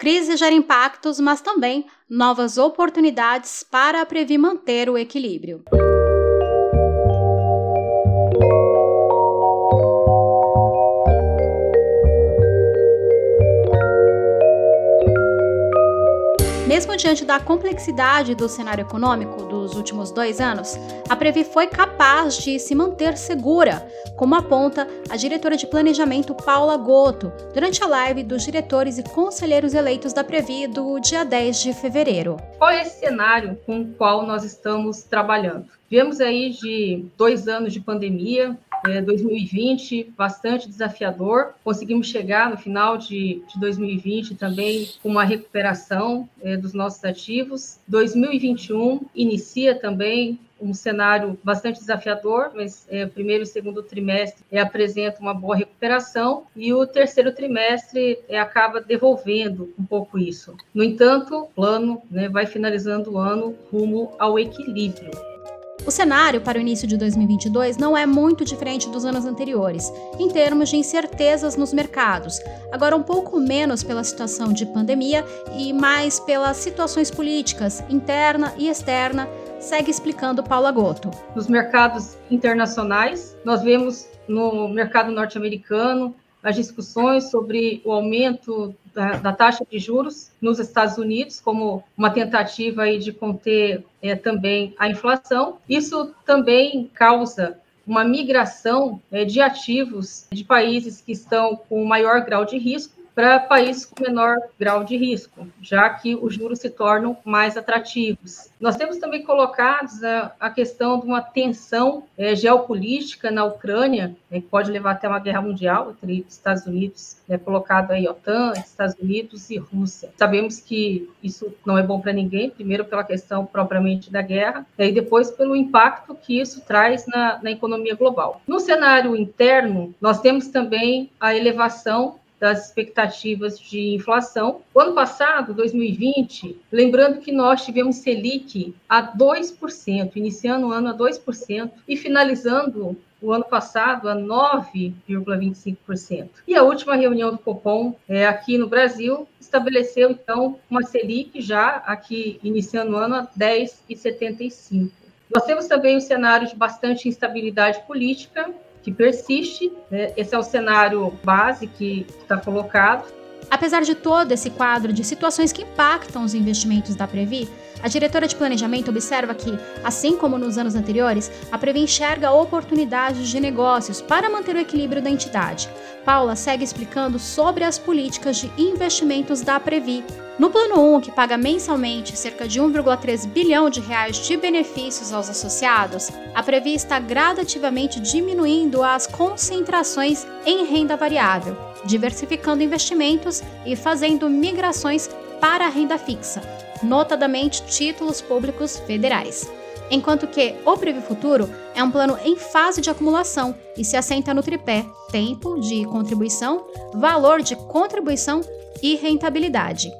Crise gera impactos, mas também novas oportunidades para a Previ manter o equilíbrio. Mesmo diante da complexidade do cenário econômico dos últimos dois anos, a Previ foi capaz de se manter segura, como aponta a diretora de planejamento Paula Goto, durante a live dos diretores e conselheiros eleitos da Previ do dia 10 de fevereiro. Qual é esse cenário com o qual nós estamos trabalhando? Viemos aí de dois anos de pandemia, é, 2020 bastante desafiador. Conseguimos chegar no final de, de 2020 também com uma recuperação é, dos nossos ativos. 2021 inicia também um cenário bastante desafiador, mas é, primeiro e segundo trimestre é, apresenta uma boa recuperação e o terceiro trimestre é, acaba devolvendo um pouco isso. No entanto, o plano né, vai finalizando o ano rumo ao equilíbrio. O cenário para o início de 2022 não é muito diferente dos anos anteriores, em termos de incertezas nos mercados, agora um pouco menos pela situação de pandemia e mais pelas situações políticas, interna e externa, segue explicando Paula Goto. Nos mercados internacionais, nós vemos no mercado norte-americano as discussões sobre o aumento da, da, taxa de juros nos Estados Unidos como uma tentativa aí de conter é, também a inflação. Isso também causa uma migração é, de ativos de países que estão com maior grau de risco para países com menor grau de risco, já que os juros se tornam mais atrativos. Nós temos também colocados a, a questão de uma tensão é, geopolítica na Ucrânia, é, que pode levar até uma guerra mundial entre Estados Unidos, é, colocado aí OTAN, Estados Unidos e Rússia. Sabemos que isso não é bom para ninguém, primeiro pela questão propriamente da guerra, e depois pelo impacto que isso traz na, na economia global. No cenário interno, nós temos também a elevação das expectativas de inflação. O ano passado, 2020, lembrando que nós tivemos Selic a 2%, iniciando o ano a 2% e finalizando o ano passado a 9,25%. E a última reunião do Copom é, aqui no Brasil estabeleceu, então, uma Selic já aqui iniciando o ano a 10,75%. Nós temos também um cenário de bastante instabilidade política, que persiste. Né? Esse é o cenário base que está colocado. Apesar de todo esse quadro de situações que impactam os investimentos da Previ, a diretora de planejamento observa que, assim como nos anos anteriores, a Previ enxerga oportunidades de negócios para manter o equilíbrio da entidade. Paula segue explicando sobre as políticas de investimentos da Previ. No plano 1, que paga mensalmente cerca de 1,3 bilhão de reais de benefícios aos associados, a Previ está gradativamente diminuindo as concentrações em renda variável, diversificando investimentos e fazendo migrações para a renda fixa, notadamente títulos públicos federais. Enquanto que o Previ Futuro é um plano em fase de acumulação e se assenta no tripé tempo de contribuição, valor de contribuição e rentabilidade.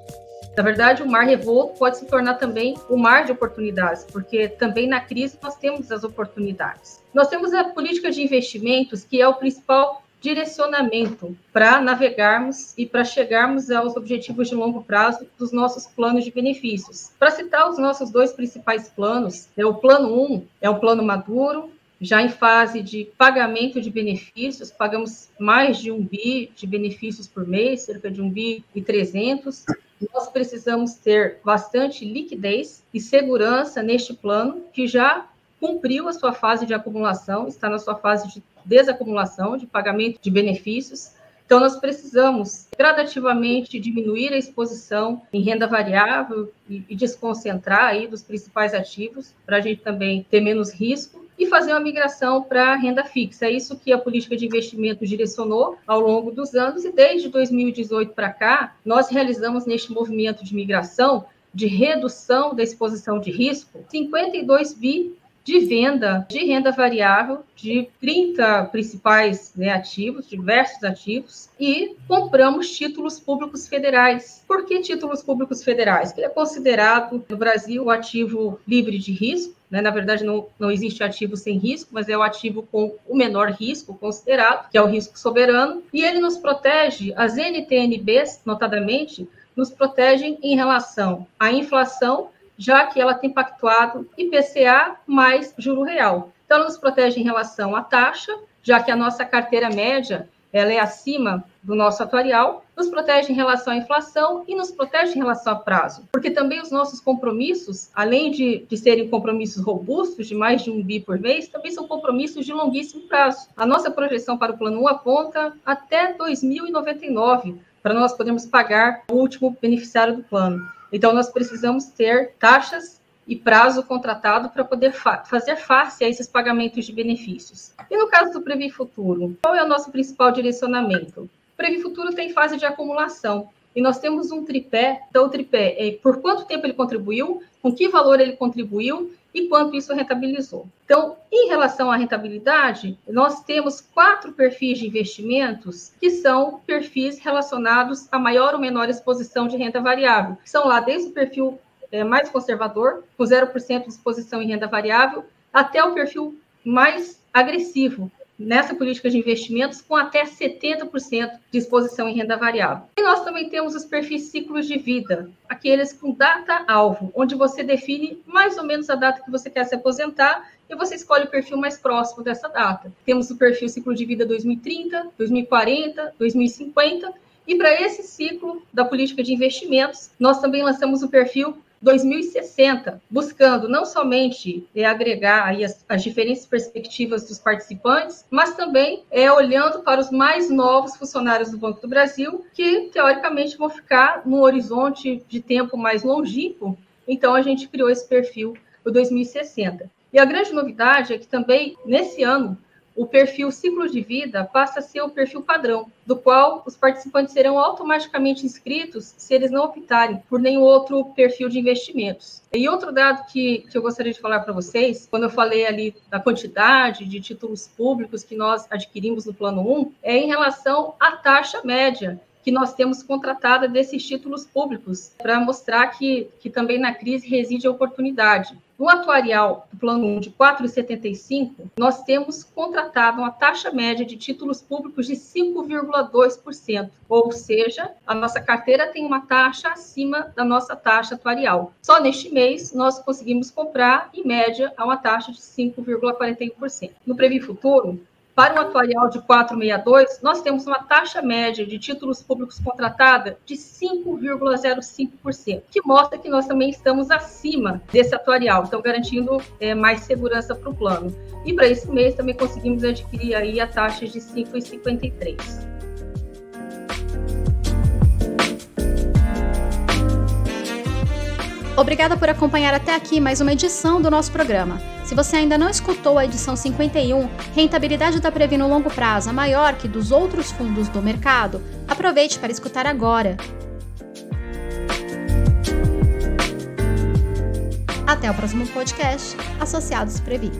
Na verdade, o mar revolto pode se tornar também o mar de oportunidades, porque também na crise nós temos as oportunidades. Nós temos a política de investimentos, que é o principal direcionamento para navegarmos e para chegarmos aos objetivos de longo prazo dos nossos planos de benefícios. Para citar os nossos dois principais planos, é o plano 1 é um plano maduro, já em fase de pagamento de benefícios, pagamos mais de um bi de benefícios por mês, cerca de um bi e 300. Nós precisamos ter bastante liquidez e segurança neste plano, que já cumpriu a sua fase de acumulação, está na sua fase de desacumulação, de pagamento de benefícios. Então, nós precisamos gradativamente diminuir a exposição em renda variável e, desconcentrar aí dos principais ativos, para a gente também ter menos risco e fazer uma migração para renda fixa. É isso que a política de investimento direcionou ao longo dos anos e desde 2018 para cá, nós realizamos neste movimento de migração de redução da exposição de risco 52 bi de venda de renda variável de 30 principais né, ativos, diversos ativos, e compramos títulos públicos federais. Por que títulos públicos federais? Ele é considerado no Brasil o ativo livre de risco, né? Na verdade, não, não existe ativo sem risco, mas é o ativo com o menor risco considerado, que é o risco soberano, e ele nos protege, as NTNBs, notadamente, nos protegem em relação à inflação, já que ela tem pactuado IPCA mais juro real. Então, ela nos protege em relação à taxa, já que a nossa carteira média ela é acima do nosso atuarial, nos protege em relação à inflação e nos protege em relação a prazo. Porque também os nossos compromissos, além de, de serem compromissos robustos, de mais de um bi por mês, também são compromissos de longuíssimo prazo. A nossa projeção para o plano 1 aponta até 2099, para nós podermos pagar o último beneficiário do plano. Então, nós precisamos ter taxas e prazo contratado para poder fa fazer face a esses pagamentos de benefícios. E no caso do Previ Futuro, qual é o nosso principal direcionamento? O Previ Futuro tem fase de acumulação. E nós temos um tripé. Então, o tripé é por quanto tempo ele contribuiu, com que valor ele contribuiu e quanto isso rentabilizou. Então, em relação à rentabilidade, nós temos quatro perfis de investimentos que são perfis relacionados a maior ou menor exposição de renda variável. São lá desde o perfil é, mais conservador, com 0% de exposição em renda variável, até o perfil mais agressivo nessa política de investimentos, com até 70% de exposição em renda variável. E nós também temos os perfis ciclos de vida, aqueles com data-alvo, onde você define mais ou menos a data que você quer se aposentar e você escolhe o perfil mais próximo dessa data. Temos o perfil ciclo de vida 2030, 2040, 2050. E para esse ciclo da política de investimentos, nós também lançamos o perfil 2060, buscando não somente é, agregar aí as, as, diferentes perspectivas dos participantes, mas também é, olhando para os mais novos funcionários do Banco do Brasil, que teoricamente vão ficar no horizonte de tempo mais longínquo. Então, a gente criou esse perfil, o 2060. E a grande novidade é que também, nesse ano, o perfil ciclo de vida passa a ser o perfil padrão, do qual os participantes serão automaticamente inscritos se eles não optarem por nenhum outro perfil de investimentos. E outro dado que, que eu gostaria de falar para vocês, quando eu falei ali da quantidade de títulos públicos que nós adquirimos no plano 1, é em relação à taxa média que nós temos contratada desses títulos públicos, para mostrar que, que também na crise reside a oportunidade. No atuarial do Plano 1 de 4,75, nós temos contratado uma taxa média de títulos públicos de 5,2%, ou seja, a nossa carteira tem uma taxa acima da nossa taxa atuarial. Só neste mês, nós conseguimos comprar, em média, a uma taxa de 5,41%. No Previ Futuro, para um atuarial de 4,62, nós temos uma taxa média de títulos públicos contratada de 5,05%, que mostra que nós também estamos acima desse atuarial, então garantindo é, mais segurança para o plano. E para esse mês também conseguimos adquirir aí a taxa de 5,53%. Obrigada por acompanhar até aqui mais uma edição do nosso programa. Se você ainda não escutou a edição 51, Rentabilidade da Previ no longo prazo é maior que dos outros fundos do mercado, aproveite para escutar agora. Até o próximo podcast, Associados Previ.